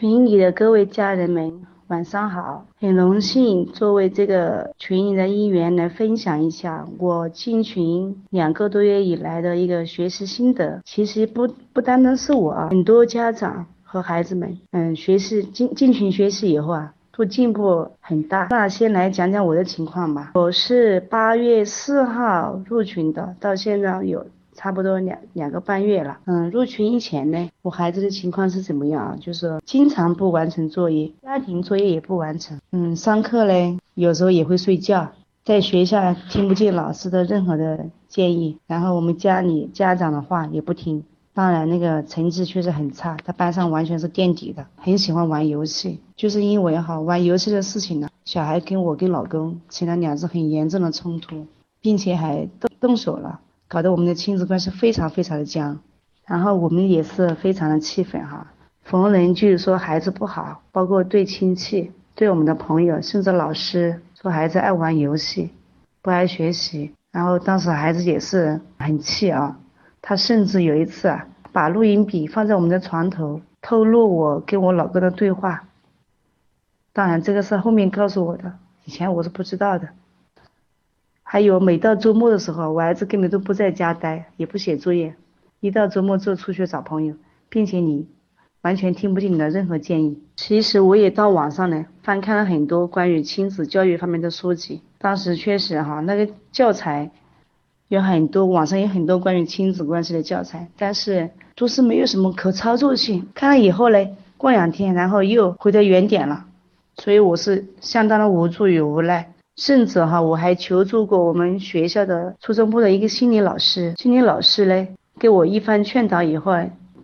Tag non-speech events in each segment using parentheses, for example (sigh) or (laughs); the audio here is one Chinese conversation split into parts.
群里的各位家人们，晚上好！很荣幸作为这个群里的一员来分享一下我进群两个多月以来的一个学习心得。其实不不单单是我，很多家长和孩子们，嗯，学习进进群学习以后啊，都进步很大。那先来讲讲我的情况吧。我是八月四号入群的，到现在有。差不多两两个半月了，嗯，入群以前呢，我孩子的情况是怎么样啊？就是经常不完成作业，家庭作业也不完成，嗯，上课呢有时候也会睡觉，在学校听不进老师的任何的建议，然后我们家里家长的话也不听，当然那个成绩确实很差，他班上完全是垫底的，很喜欢玩游戏，就是因为哈玩游戏的事情呢，小孩跟我跟老公起了两次很严重的冲突，并且还动动手了。搞得我们的亲子关系非常非常的僵，然后我们也是非常的气愤哈，逢人就是说孩子不好，包括对亲戚、对我们的朋友，甚至老师说孩子爱玩游戏，不爱学习。然后当时孩子也是很气啊，他甚至有一次啊，把录音笔放在我们的床头，透露我跟我老公的对话。当然这个是后面告诉我的，以前我是不知道的。还有每到周末的时候，我儿子根本都不在家待，也不写作业，一到周末就出去找朋友，并且你完全听不进你的任何建议。其实我也到网上呢翻看了很多关于亲子教育方面的书籍，当时确实哈那个教材有很多，网上有很多关于亲子关系的教材，但是都是没有什么可操作性。看了以后呢，过两天然后又回到原点了，所以我是相当的无助与无奈。甚至哈，我还求助过我们学校的初中部的一个心理老师，心理老师呢给我一番劝导以后，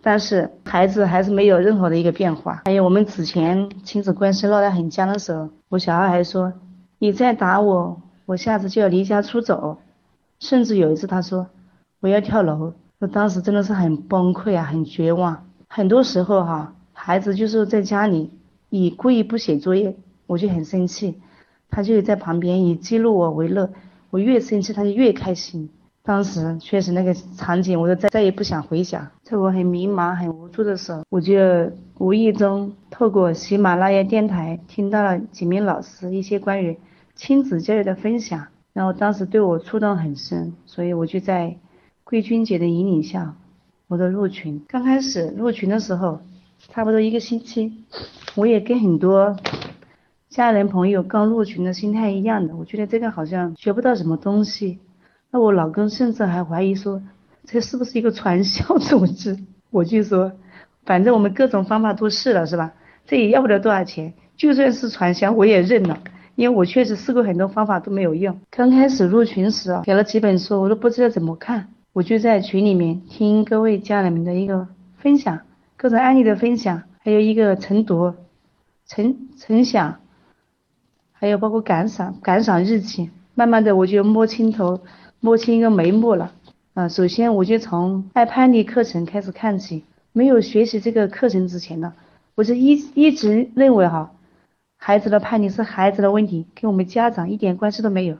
但是孩子还是没有任何的一个变化。还有我们之前亲子关系闹得很僵的时候，我小孩还说你再打我，我下次就要离家出走。甚至有一次他说我要跳楼，我当时真的是很崩溃啊，很绝望。很多时候哈，孩子就是在家里你故意不写作业，我就很生气。他就在旁边以记录我为乐，我越生气他就越开心。当时确实那个场景，我就再再也不想回想。在我很迷茫、很无助的时候，我就无意中透过喜马拉雅电台听到了几名老师一些关于亲子教育的分享，然后当时对我触动很深，所以我就在桂君姐的引领下，我的入群。刚开始入群的时候，差不多一个星期，我也跟很多。家人朋友刚入群的心态一样的，我觉得这个好像学不到什么东西。那我老公甚至还怀疑说，这是不是一个传销组织？我就说，反正我们各种方法都试了，是吧？这也要不了多少钱，就算是传销我也认了，因为我确实试过很多方法都没有用。刚开始入群时啊，给了几本书，我都不知道怎么看，我就在群里面听各位家人们的一个分享，各种案例的分享，还有一个晨读、晨晨想。还有包括感赏感赏日记，慢慢的我就摸清头，摸清一个眉目了。啊，首先我就从爱叛逆课程开始看起。没有学习这个课程之前呢，我就一一直认为哈，孩子的叛逆是孩子的问题，跟我们家长一点关系都没有，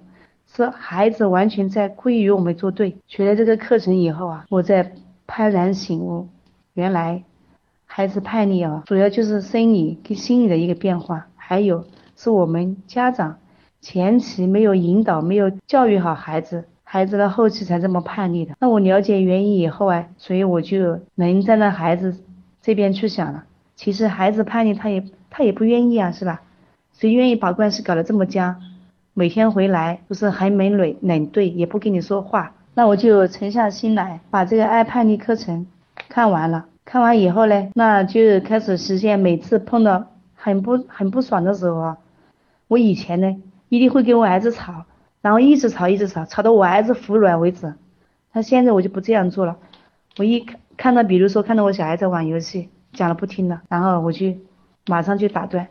是孩子完全在故意与我们作对。学了这个课程以后啊，我在幡然醒悟，原来孩子叛逆啊，主要就是生理跟心理的一个变化，还有。是我们家长前期没有引导，没有教育好孩子，孩子的后期才这么叛逆的。那我了解原因以后啊，所以我就能站在孩子这边去想了。其实孩子叛逆，他也他也不愿意啊，是吧？谁愿意把关系搞得这么僵？每天回来都是寒门冷冷对，也不跟你说话。那我就沉下心来，把这个爱叛逆课程看完了。看完以后呢，那就开始实现每次碰到很不很不爽的时候啊。我以前呢，一定会跟我儿子吵，然后一直吵，一直吵，吵到我儿子服软为止。他现在我就不这样做了，我一看看到，比如说看到我小孩在玩游戏，讲了不听了，然后我就马上就打断，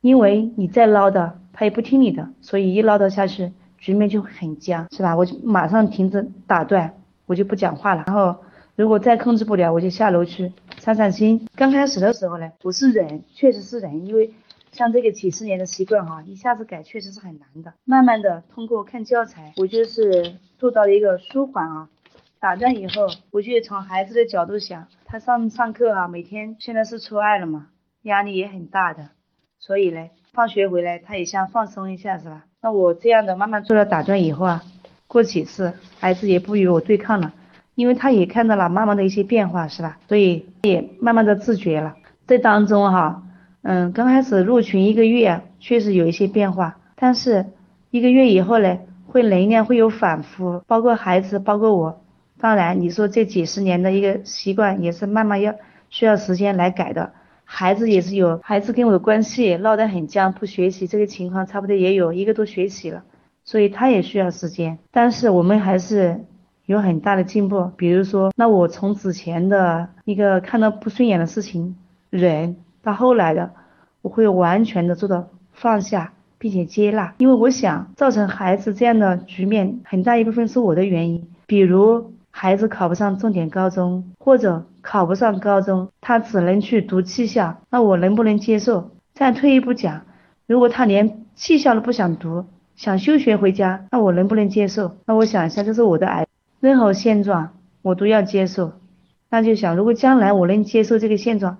因为你再唠叨，他也不听你的，所以一唠叨下去，局面就很僵，是吧？我就马上停止打断，我就不讲话了。然后如果再控制不了，我就下楼去散散心。刚开始的时候呢，我是忍，确实是忍，因为。像这个几十年的习惯哈，一下子改确实是很难的。慢慢的通过看教材，我就是做到了一个舒缓啊。打断以后，我就从孩子的角度想，他上上课啊，每天现在是初二了嘛，压力也很大的，所以呢，放学回来他也想放松一下，是吧？那我这样的慢慢做了打断以后啊，过几次孩子也不与我对抗了，因为他也看到了妈妈的一些变化，是吧？所以也慢慢的自觉了。这当中哈，嗯，刚开始入群一个月确实有一些变化，但是一个月以后呢，会能量会有反复，包括孩子，包括我。当然，你说这几十年的一个习惯也是慢慢要需要时间来改的。孩子也是有，孩子跟我的关系闹得很僵，不学习这个情况差不多也有一个多学期了，所以他也需要时间。但是我们还是有很大的进步。比如说，那我从之前的一个看到不顺眼的事情忍，到后来的我会完全的做到放下，并且接纳，因为我想造成孩子这样的局面很大一部分是我的原因，比如。孩子考不上重点高中，或者考不上高中，他只能去读技校，那我能不能接受？再退一步讲，如果他连技校都不想读，想休学回家，那我能不能接受？那我想一下，这是我的癌，任何现状我都要接受。那就想，如果将来我能接受这个现状，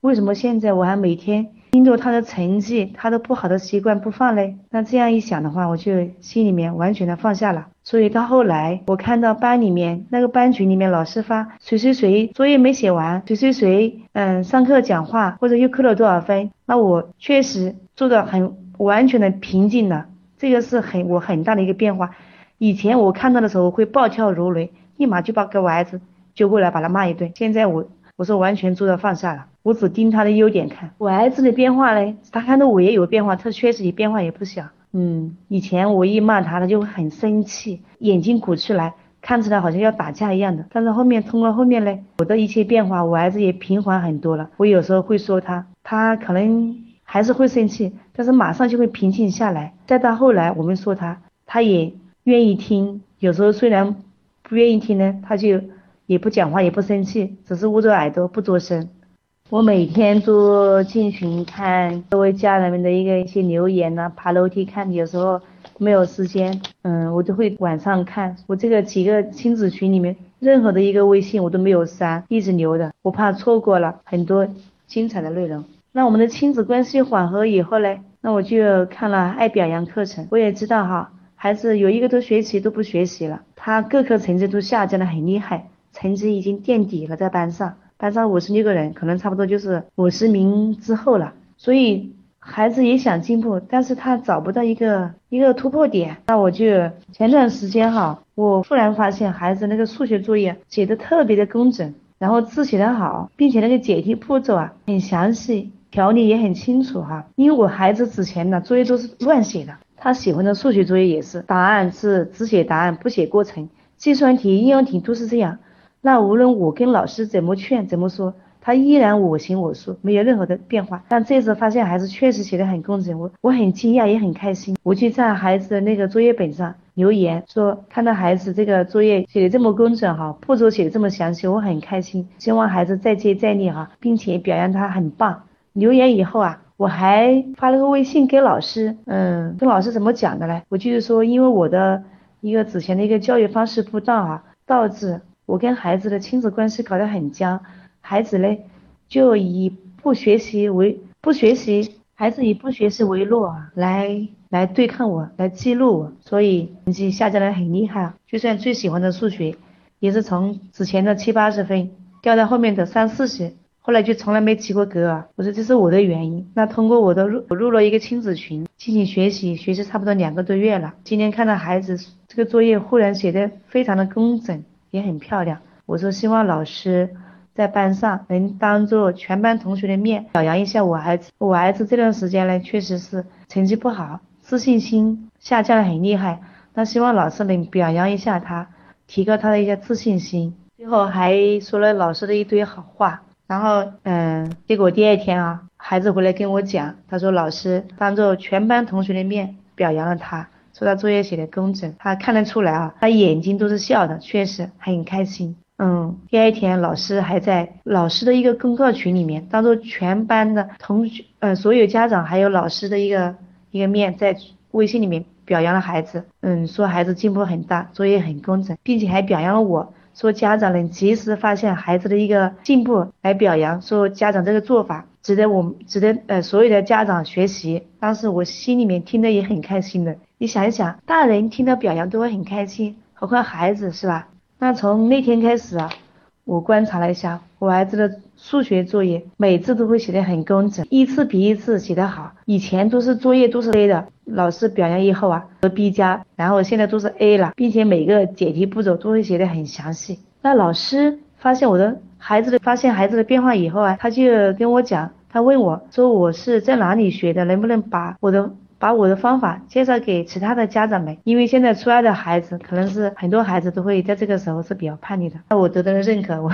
为什么现在我还每天？盯着他的成绩，他的不好的习惯不放嘞，那这样一想的话，我就心里面完全的放下了。所以到后来，我看到班里面那个班群里面老师发谁谁谁作业没写完，谁谁谁嗯上课讲话或者又扣了多少分，那我确实做的很完全的平静了，这个是很我很大的一个变化。以前我看到的时候会暴跳如雷，立马就把给我儿子揪过来把他骂一顿，现在我我是完全做到放下了。我只盯他的优点看，我儿子的变化嘞，他看到我也有变化，他确实也变化也不小。嗯，以前我一骂他，他就会很生气，眼睛鼓起来，看起来好像要打架一样的。但是后面通过后面嘞，我的一些变化，我儿子也平缓很多了。我有时候会说他，他可能还是会生气，但是马上就会平静下来。再到后来，我们说他，他也愿意听。有时候虽然不愿意听呢，他就也不讲话，也不生气，只是捂着耳朵不作声。我每天都进群看各位家人们的一个一些留言呐，爬楼梯看，有时候没有时间，嗯，我就会晚上看。我这个几个亲子群里面，任何的一个微信我都没有删，一直留着，我怕错过了很多精彩的内容。那我们的亲子关系缓和以后嘞，那我就看了爱表扬课程。我也知道哈，孩子有一个多学期都不学习了，他各科成绩都下降的很厉害，成绩已经垫底了，在班上。班上五十六个人，可能差不多就是五十名之后了。所以孩子也想进步，但是他找不到一个一个突破点。那我就前段时间哈，我突然发现孩子那个数学作业写的特别的工整，然后字写得好，并且那个解题步骤啊很详细，条理也很清楚哈。因为我孩子之前呢作业都是乱写的，他喜欢的数学作业也是，答案是只写答案不写过程，计算题、应用题都是这样。那无论我跟老师怎么劝怎么说，他依然我行我素，没有任何的变化。但这次发现孩子确实写的很工整，我我很惊讶也很开心。我就在孩子的那个作业本上留言说，看到孩子这个作业写的这么工整哈，步骤写的这么详细，我很开心。希望孩子再接再厉哈，并且表扬他很棒。留言以后啊，我还发了个微信给老师，嗯，跟老师怎么讲的呢？我就是说，因为我的一个之前的一个教育方式不当啊，导致。我跟孩子的亲子关系搞得很僵，孩子呢就以不学习为不学习，孩子以不学习为乐啊，来来对抗我，来记录我，所以成绩下降的很厉害啊。就算最喜欢的数学，也是从之前的七八十分掉到后面的三四十，后来就从来没及过格啊。我说这是我的原因。那通过我的入我入了一个亲子群进行学习，学习差不多两个多月了。今天看到孩子这个作业忽然写的非常的工整。也很漂亮。我说希望老师在班上能当着全班同学的面表扬一下我儿子。我儿子这段时间呢，确实是成绩不好，自信心下降的很厉害。那希望老师能表扬一下他，提高他的一些自信心。最后还说了老师的一堆好话。然后嗯，结果第二天啊，孩子回来跟我讲，他说老师当着全班同学的面表扬了他。说他作业写的工整，他看得出来啊，他眼睛都是笑的，确实很开心。嗯，第二天老师还在老师的一个公告群里面，当做全班的同学，呃，所有家长还有老师的一个一个面，在微信里面表扬了孩子，嗯，说孩子进步很大，作业很工整，并且还表扬了我。说家长能及时发现孩子的一个进步来表扬，说家长这个做法值得我们值得呃所有的家长学习。当时我心里面听得也很开心的。你想一想，大人听到表扬都会很开心，何况孩子是吧？那从那天开始啊，我观察了一下我儿子的数学作业，每次都会写得很工整，一次比一次写得好。以前都是作业都是 A 的，老师表扬以后啊，得 B 加，然后现在都是 A 了，并且每个解题步骤都会写得很详细。那老师发现我的孩子的发现孩子的变化以后啊，他就跟我讲，他问我说我是在哪里学的，能不能把我的。把我的方法介绍给其他的家长们，因为现在初二的孩子可能是很多孩子都会在这个时候是比较叛逆的。那我得到了认可，我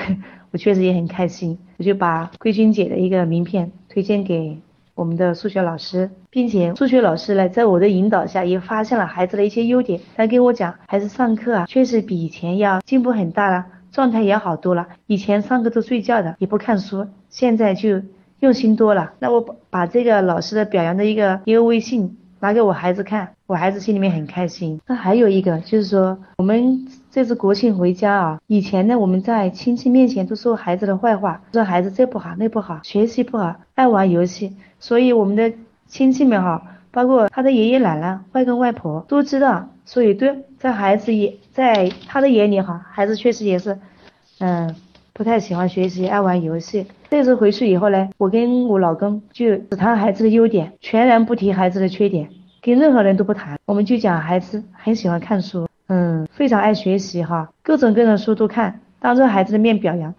我确实也很开心，我就把桂君姐的一个名片推荐给我们的数学老师，并且数学老师呢，在我的引导下也发现了孩子的一些优点。他跟我讲，孩子上课啊，确实比以前要进步很大了，状态也好多了。以前上课都睡觉的，也不看书，现在就。用心多了，那我把把这个老师的表扬的一个一个微信拿给我孩子看，我孩子心里面很开心。那还有一个就是说，我们这次国庆回家啊，以前呢我们在亲戚面前都说孩子的坏话，说孩子这不好那不好，学习不好，爱玩游戏，所以我们的亲戚们哈，包括他的爷爷奶奶、外公外婆都知道，所以对在孩子也在他的眼里哈，孩子确实也是，嗯。不太喜欢学习，爱玩游戏。这次回去以后呢，我跟我老公就只谈孩子的优点，全然不提孩子的缺点，跟任何人都不谈。我们就讲孩子很喜欢看书，嗯，非常爱学习哈，各种各样的书都看，当着孩子的面表扬。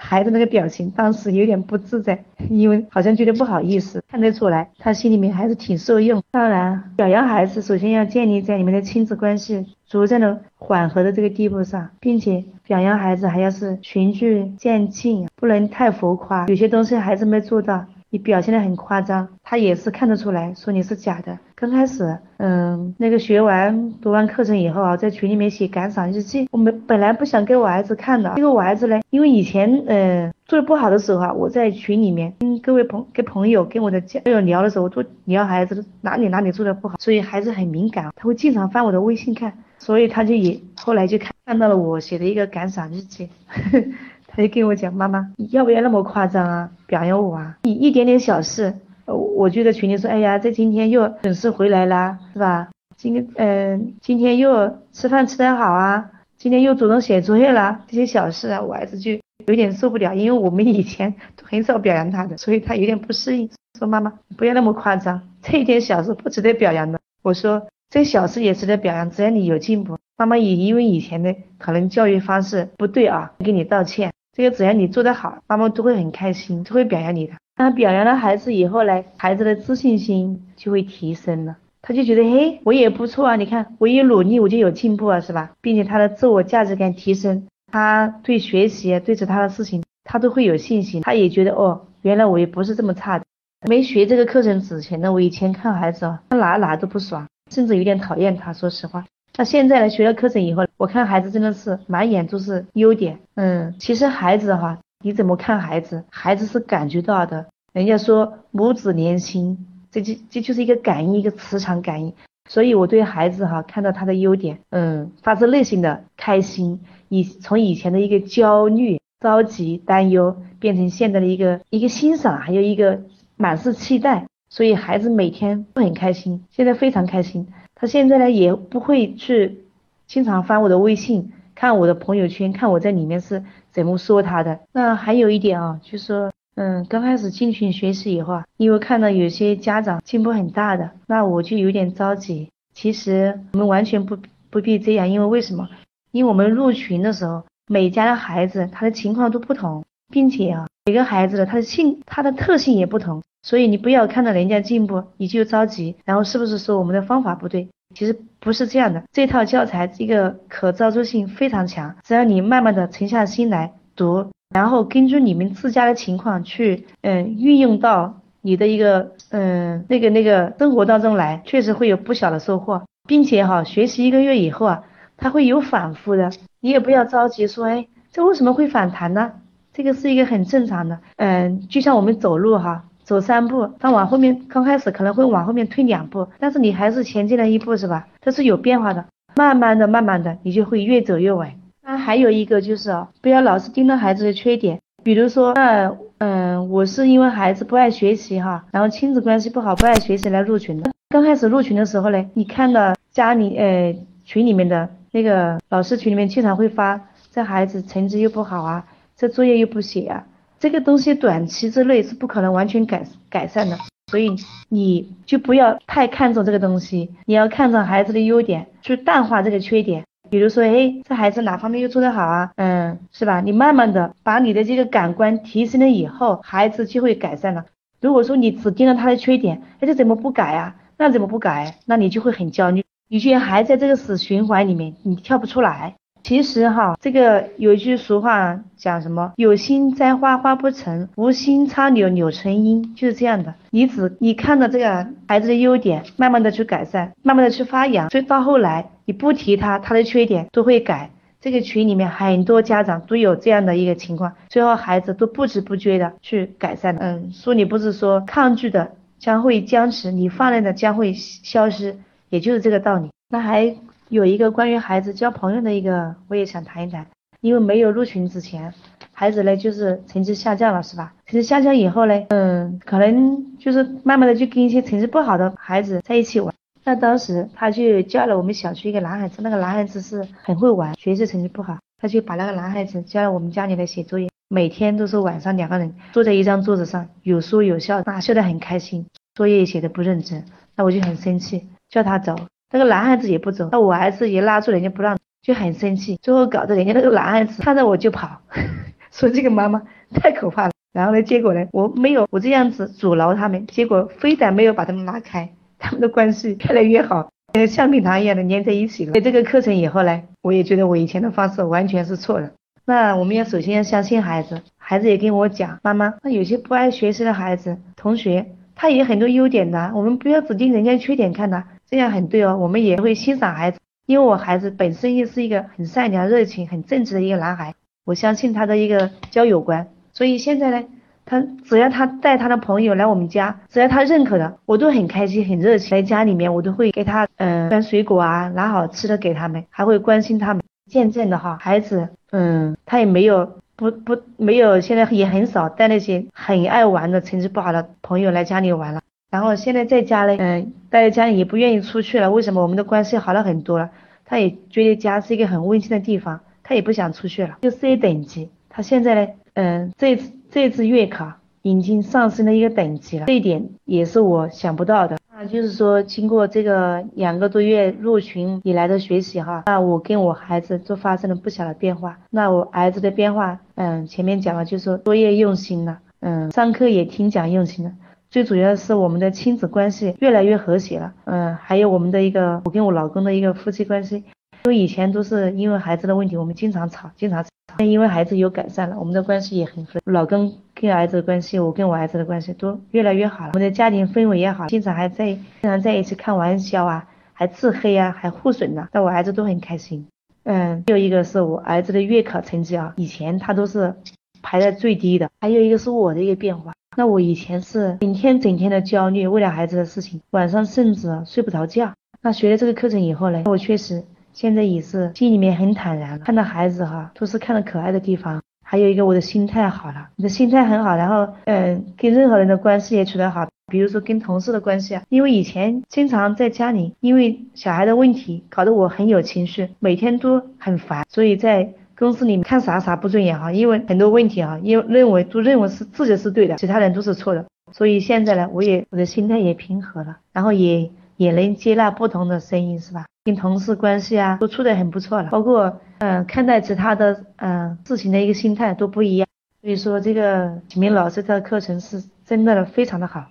孩子那个表情，当时有点不自在，(laughs) 因为好像觉得不好意思，看得出来他心里面还是挺受用。当然，表扬孩子首先要建立在你们的亲子关系逐渐的缓和的这个地步上，并且表扬孩子还要是循序渐进，不能太浮夸。有些东西孩子没做到。你表现的很夸张，他也是看得出来，说你是假的。刚开始，嗯，那个学完读完课程以后啊，在群里面写感想日记。我们本来不想给我儿子看的，因为我儿子呢，因为以前嗯做的不好的时候啊，我在群里面跟各位朋跟朋友跟我的家友聊的时候，我都聊孩子哪里哪里做的不好，所以孩子很敏感，他会经常翻我的微信看，所以他就也后来就看看到了我写的一个感想日记。(laughs) 他就跟我讲，妈妈，你要不要那么夸张啊？表扬我啊？你一点点小事，我就在群里说，哎呀，这今天又准时回来啦，是吧？今天，嗯，今天又吃饭吃得好啊，今天又主动写作业了，这些小事啊，我儿子就有点受不了，因为我们以前 (laughs) 很少表扬他的，所以他有点不适应，说妈妈，不要那么夸张，这一点小事不值得表扬的。我说，这小事也值得表扬，只要你有进步，妈妈也因为以前的可能教育方式不对啊，给你道歉。这个只要你做得好，妈妈都会很开心，都会表扬你的。那表扬了孩子以后呢，孩子的自信心就会提升了，他就觉得，嘿，我也不错啊，你看我一努力我就有进步啊，是吧？并且他的自我价值感提升，他对学习对其他的事情他都会有信心，他也觉得，哦，原来我也不是这么差的。没学这个课程之前呢，我以前看孩子啊，他哪哪都不爽，甚至有点讨厌他，说实话。那现在呢？学了课程以后，我看孩子真的是满眼都是优点。嗯，其实孩子的话，你怎么看孩子？孩子是感觉到的。人家说母子连心，这就这就是一个感应，一个磁场感应。所以我对孩子哈，看到他的优点，嗯，发自内心的开心。以从以前的一个焦虑、着急、担忧，变成现在的一个一个欣赏，还有一个满是期待。所以孩子每天都很开心，现在非常开心。他现在呢也不会去经常翻我的微信，看我的朋友圈，看我在里面是怎么说他的。那还有一点啊，就是说，嗯，刚开始进群学习以后啊，因为看到有些家长进步很大的，那我就有点着急。其实我们完全不不必这样，因为为什么？因为我们入群的时候，每家的孩子他的情况都不同，并且啊，每个孩子的他的性他的特性也不同。所以你不要看到人家进步你就着急，然后是不是说我们的方法不对？其实不是这样的，这套教材这个可操作性非常强，只要你慢慢的沉下心来读，然后根据你们自家的情况去嗯运用到你的一个嗯那个那个生活当中来，确实会有不小的收获，并且哈学习一个月以后啊，它会有反复的，你也不要着急说哎这为什么会反弹呢？这个是一个很正常的，嗯就像我们走路哈。走三步，他往后面刚开始可能会往后面退两步，但是你还是前进了一步，是吧？它是有变化的，慢慢的、慢慢的，你就会越走越稳。那还有一个就是啊，不要老是盯着孩子的缺点，比如说，那嗯，我是因为孩子不爱学习哈，然后亲子关系不好，不爱学习来入群的。刚开始入群的时候呢，你看到家里呃群里面的那个老师群里面经常会发，这孩子成绩又不好啊，这作业又不写啊，这个东西短期之内是不可能完全改改善的。所以你就不要太看重这个东西，你要看重孩子的优点，去淡化这个缺点。比如说，哎，这孩子哪方面又做得好啊？嗯，是吧？你慢慢的把你的这个感官提升了以后，孩子就会改善了。如果说你只盯着他的缺点，哎，这怎么不改啊？那怎么不改？那你就会很焦虑，你居然还在这个死循环里面，你跳不出来。其实哈，这个有一句俗话讲什么？有心栽花花不成，无心插柳柳成荫，就是这样的。你只你看到这个孩子的优点，慢慢的去改善，慢慢的去发扬，所以到后来你不提他，他的缺点都会改。这个群里面很多家长都有这样的一个情况，最后孩子都不知不觉的去改善了。嗯，书里不是说抗拒的将会僵持，你放任的将会消失，也就是这个道理。那还。有一个关于孩子交朋友的一个，我也想谈一谈。因为没有入群之前，孩子呢就是成绩下降了，是吧？成绩下降以后呢，嗯，可能就是慢慢的就跟一些成绩不好的孩子在一起玩。那当时他就叫了我们小区一个男孩子，那个男孩子是很会玩，学习成绩不好，他就把那个男孩子叫到我们家里来写作业，每天都是晚上两个人坐在一张桌子上，有说有笑，那笑得很开心，作业也写的不认真，那我就很生气，叫他走。那个男孩子也不走，那我儿子也拉住人家不让，就很生气，最后搞得人家那个男孩子看着我就跑，(laughs) 说这个妈妈 (laughs) 太可怕了。然后呢，结果呢，我没有我这样子阻挠他们，结果非但没有把他们拉开，他们的关系越来越好，像橡皮糖一样的粘在一起了。在这个课程以后呢，我也觉得我以前的方式完全是错的。那我们要首先要相信孩子，孩子也跟我讲，妈妈，那有些不爱学习的孩子同学，他也很多优点的，我们不要只盯人家缺点看的。这样很对哦，我们也会欣赏孩子，因为我孩子本身也是一个很善良、热情、很正直的一个男孩，我相信他的一个交友观，所以现在呢，他只要他带他的朋友来我们家，只要他认可的，我都很开心、很热情。在家里面，我都会给他嗯端水果啊，拿好吃的给他们，还会关心他们。渐渐的哈，孩子嗯，他也没有不不没有，现在也很少带那些很爱玩的、成绩不好的朋友来家里玩了。然后现在在家呢，嗯，待在家里也不愿意出去了。为什么？我们的关系好了很多了，他也觉得家是一个很温馨的地方，他也不想出去了。就 C 等级，他现在呢，嗯，这次这次月考已经上升了一个等级了，这一点也是我想不到的。那就是说，经过这个两个多月入群以来的学习哈，那我跟我孩子都发生了不小的变化。那我儿子的变化，嗯，前面讲了，就是说作业用心了，嗯，上课也听讲用心了。最主要的是我们的亲子关系越来越和谐了，嗯，还有我们的一个我跟我老公的一个夫妻关系，因为以前都是因为孩子的问题，我们经常吵，经常吵。但因为孩子有改善了，我们的关系也很和。老公跟儿子的关系，我跟我儿子的关系都越来越好了。我们的家庭氛围也好，经常还在经常在一起开玩笑啊，还自黑啊，还互损呢，那我儿子都很开心。嗯，还有一个是我儿子的月考成绩啊，以前他都是排在最低的。还有一个是我的一个变化。那我以前是整天整天的焦虑，为了孩子的事情，晚上甚至睡不着觉。那学了这个课程以后呢，我确实现在也是心里面很坦然。看到孩子哈，都是看到可爱的地方。还有一个我的心态好了，你的心态很好，然后嗯，跟任何人的关系也处得好，比如说跟同事的关系啊。因为以前经常在家里，因为小孩的问题，搞得我很有情绪，每天都很烦，所以在。公司里面看啥啥不顺眼哈，因为很多问题啊，因为认为都认为是自己是对的，其他人都是错的，所以现在呢，我也我的心态也平和了，然后也也能接纳不同的声音，是吧？跟同事关系啊都处得很不错了，包括嗯看待其他的嗯事情的一个心态都不一样，所以说这个启明老师的课程是真的非常的好。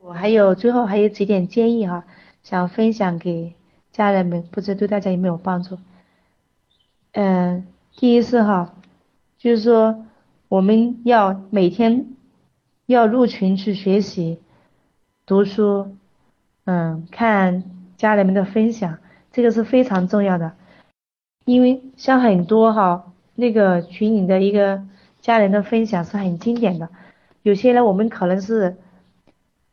我还有最后还有几点建议哈，想分享给家人们，不知对大家有没有帮助。嗯，第一次哈，就是说我们要每天要入群去学习、读书，嗯，看家人们的分享，这个是非常重要的。因为像很多哈那个群里的一个家人的分享是很经典的，有些呢我们可能是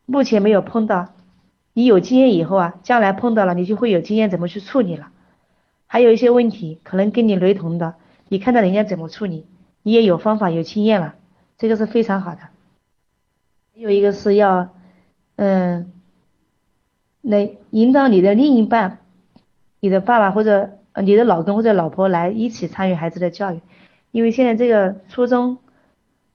目前没有碰到，你有经验以后啊，将来碰到了你就会有经验怎么去处理了。还有一些问题可能跟你雷同的，你看到人家怎么处理，你也有方法有经验了，这个是非常好的。有一个是要，嗯，来引导你的另一半，你的爸爸或者你的老公或者老婆来一起参与孩子的教育，因为现在这个初中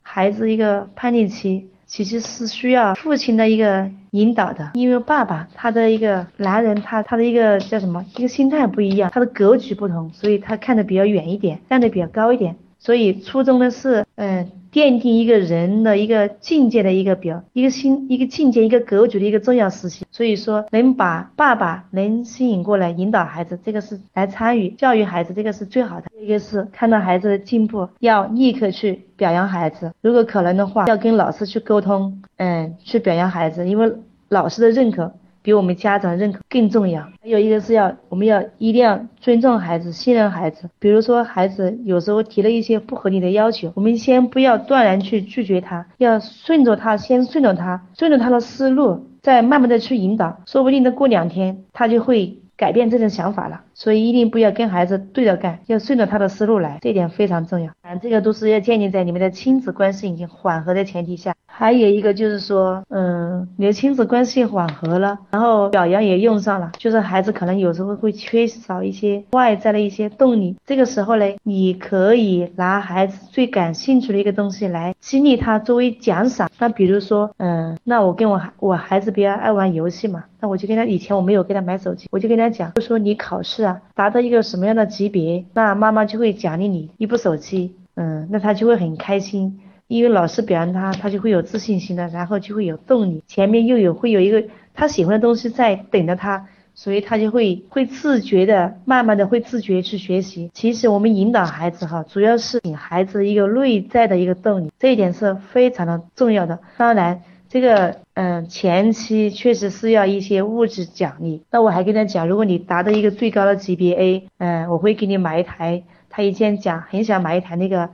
孩子一个叛逆期，其实是需要父亲的一个引导的，因为爸爸他的一个男人他他的一个叫什么一个心态不一样，他的格局不同，所以他看的比较远一点，站的比较高一点，所以初中的是嗯。奠定一个人的一个境界的一个表，一个心，一个境界，一个格局的一个重要事情。所以说，能把爸爸能吸引过来引导孩子，这个是来参与教育孩子，这个是最好的。一个是看到孩子的进步，要立刻去表扬孩子，如果可能的话，要跟老师去沟通，嗯，去表扬孩子，因为老师的认可。比我们家长认可更重要。还有一个是要，我们要一定要尊重孩子，信任孩子。比如说，孩子有时候提了一些不合理的要求，我们先不要断然去拒绝他，要顺着他，先顺着他，顺着他的思路，再慢慢的去引导。说不定的过两天，他就会改变这种想法了。所以一定不要跟孩子对着干，要顺着他的思路来，这点非常重要。啊，这个都是要建立在你们的亲子关系已经缓和的前提下。还有一个就是说，嗯，你的亲子关系缓和了，然后表扬也用上了，就是孩子可能有时候会缺少一些外在的一些动力，这个时候呢，你可以拿孩子最感兴趣的一个东西来激励他作为奖赏。那比如说，嗯，那我跟我孩我孩子比较爱玩游戏嘛，那我就跟他以前我没有给他买手机，我就跟他讲，就说你考试啊达到一个什么样的级别，那妈妈就会奖励你一部手机，嗯，那他就会很开心。因为老师表扬他，他就会有自信心的，然后就会有动力。前面又有会有一个他喜欢的东西在等着他，所以他就会会自觉的，慢慢的会自觉去学习。其实我们引导孩子哈，主要是给孩子一个内在的一个动力，这一点是非常的重要的。当然，这个嗯前期确实是要一些物质奖励。那我还跟他讲，如果你达到一个最高的级别 A，嗯，我会给你买一台。他以前讲很想买一台那个。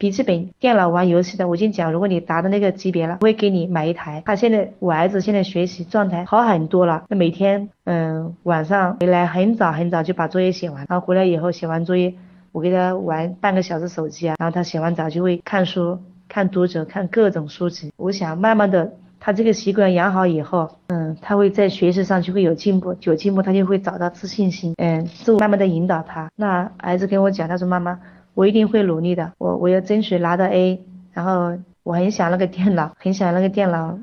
笔记本电脑玩游戏的，我已经讲，如果你达到那个级别了，我会给你买一台。他现在我儿子现在学习状态好很多了，那每天嗯晚上回来很早很早就把作业写完，然后回来以后写完作业，我给他玩半个小时手机啊，然后他写完早就会看书、看读者、看各种书籍。我想慢慢的他这个习惯养好以后，嗯，他会在学习上就会有进步，有进步他就会找到自信心，嗯，自我慢慢的引导他。那儿子跟我讲，他说妈妈。我一定会努力的，我我要争取拿到 A，然后我很想那个电脑，很想那个电脑，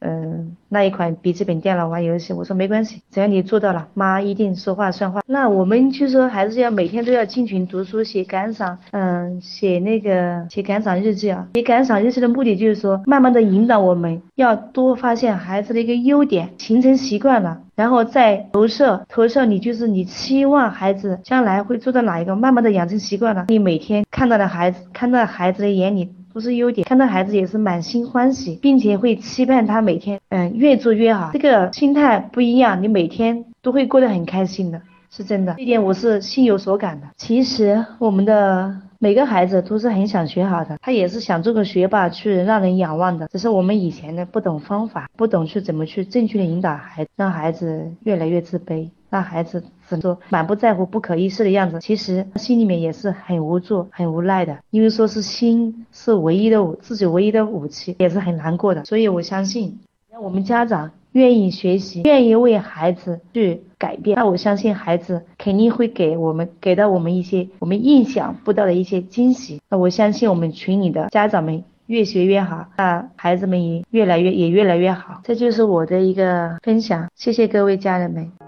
嗯。那一款笔记本电脑玩游戏，我说没关系，只要你做到了，妈一定说话算话。那我们就说还是要每天都要进群读书，写感想，嗯，写那个写感想日记啊。写感想日记的目的就是说，慢慢的引导我们要多发现孩子的一个优点，形成习惯了，然后再投射投射你就是你期望孩子将来会做到哪一个，慢慢的养成习惯了，你每天看到的孩子，看到孩子的眼里。不是优点，看到孩子也是满心欢喜，并且会期盼他每天，嗯，越做越好。这个心态不一样，你每天都会过得很开心的，是真的。这点我是心有所感的。其实我们的每个孩子都是很想学好的，他也是想做个学霸去让人仰望的。只是我们以前呢不懂方法，不懂去怎么去正确的引导孩子，让孩子越来越自卑。让孩子怎么说满不在乎、不可一世的样子，其实心里面也是很无助、很无奈的。因为说是心是唯一的武，自己唯一的武器，也是很难过的。所以我相信，让我们家长愿意学习，愿意为孩子去改变，那我相信孩子肯定会给我们给到我们一些我们意想不到的一些惊喜。那我相信我们群里的家长们越学越好，那孩子们也越来越也越来越好。这就是我的一个分享，谢谢各位家人们。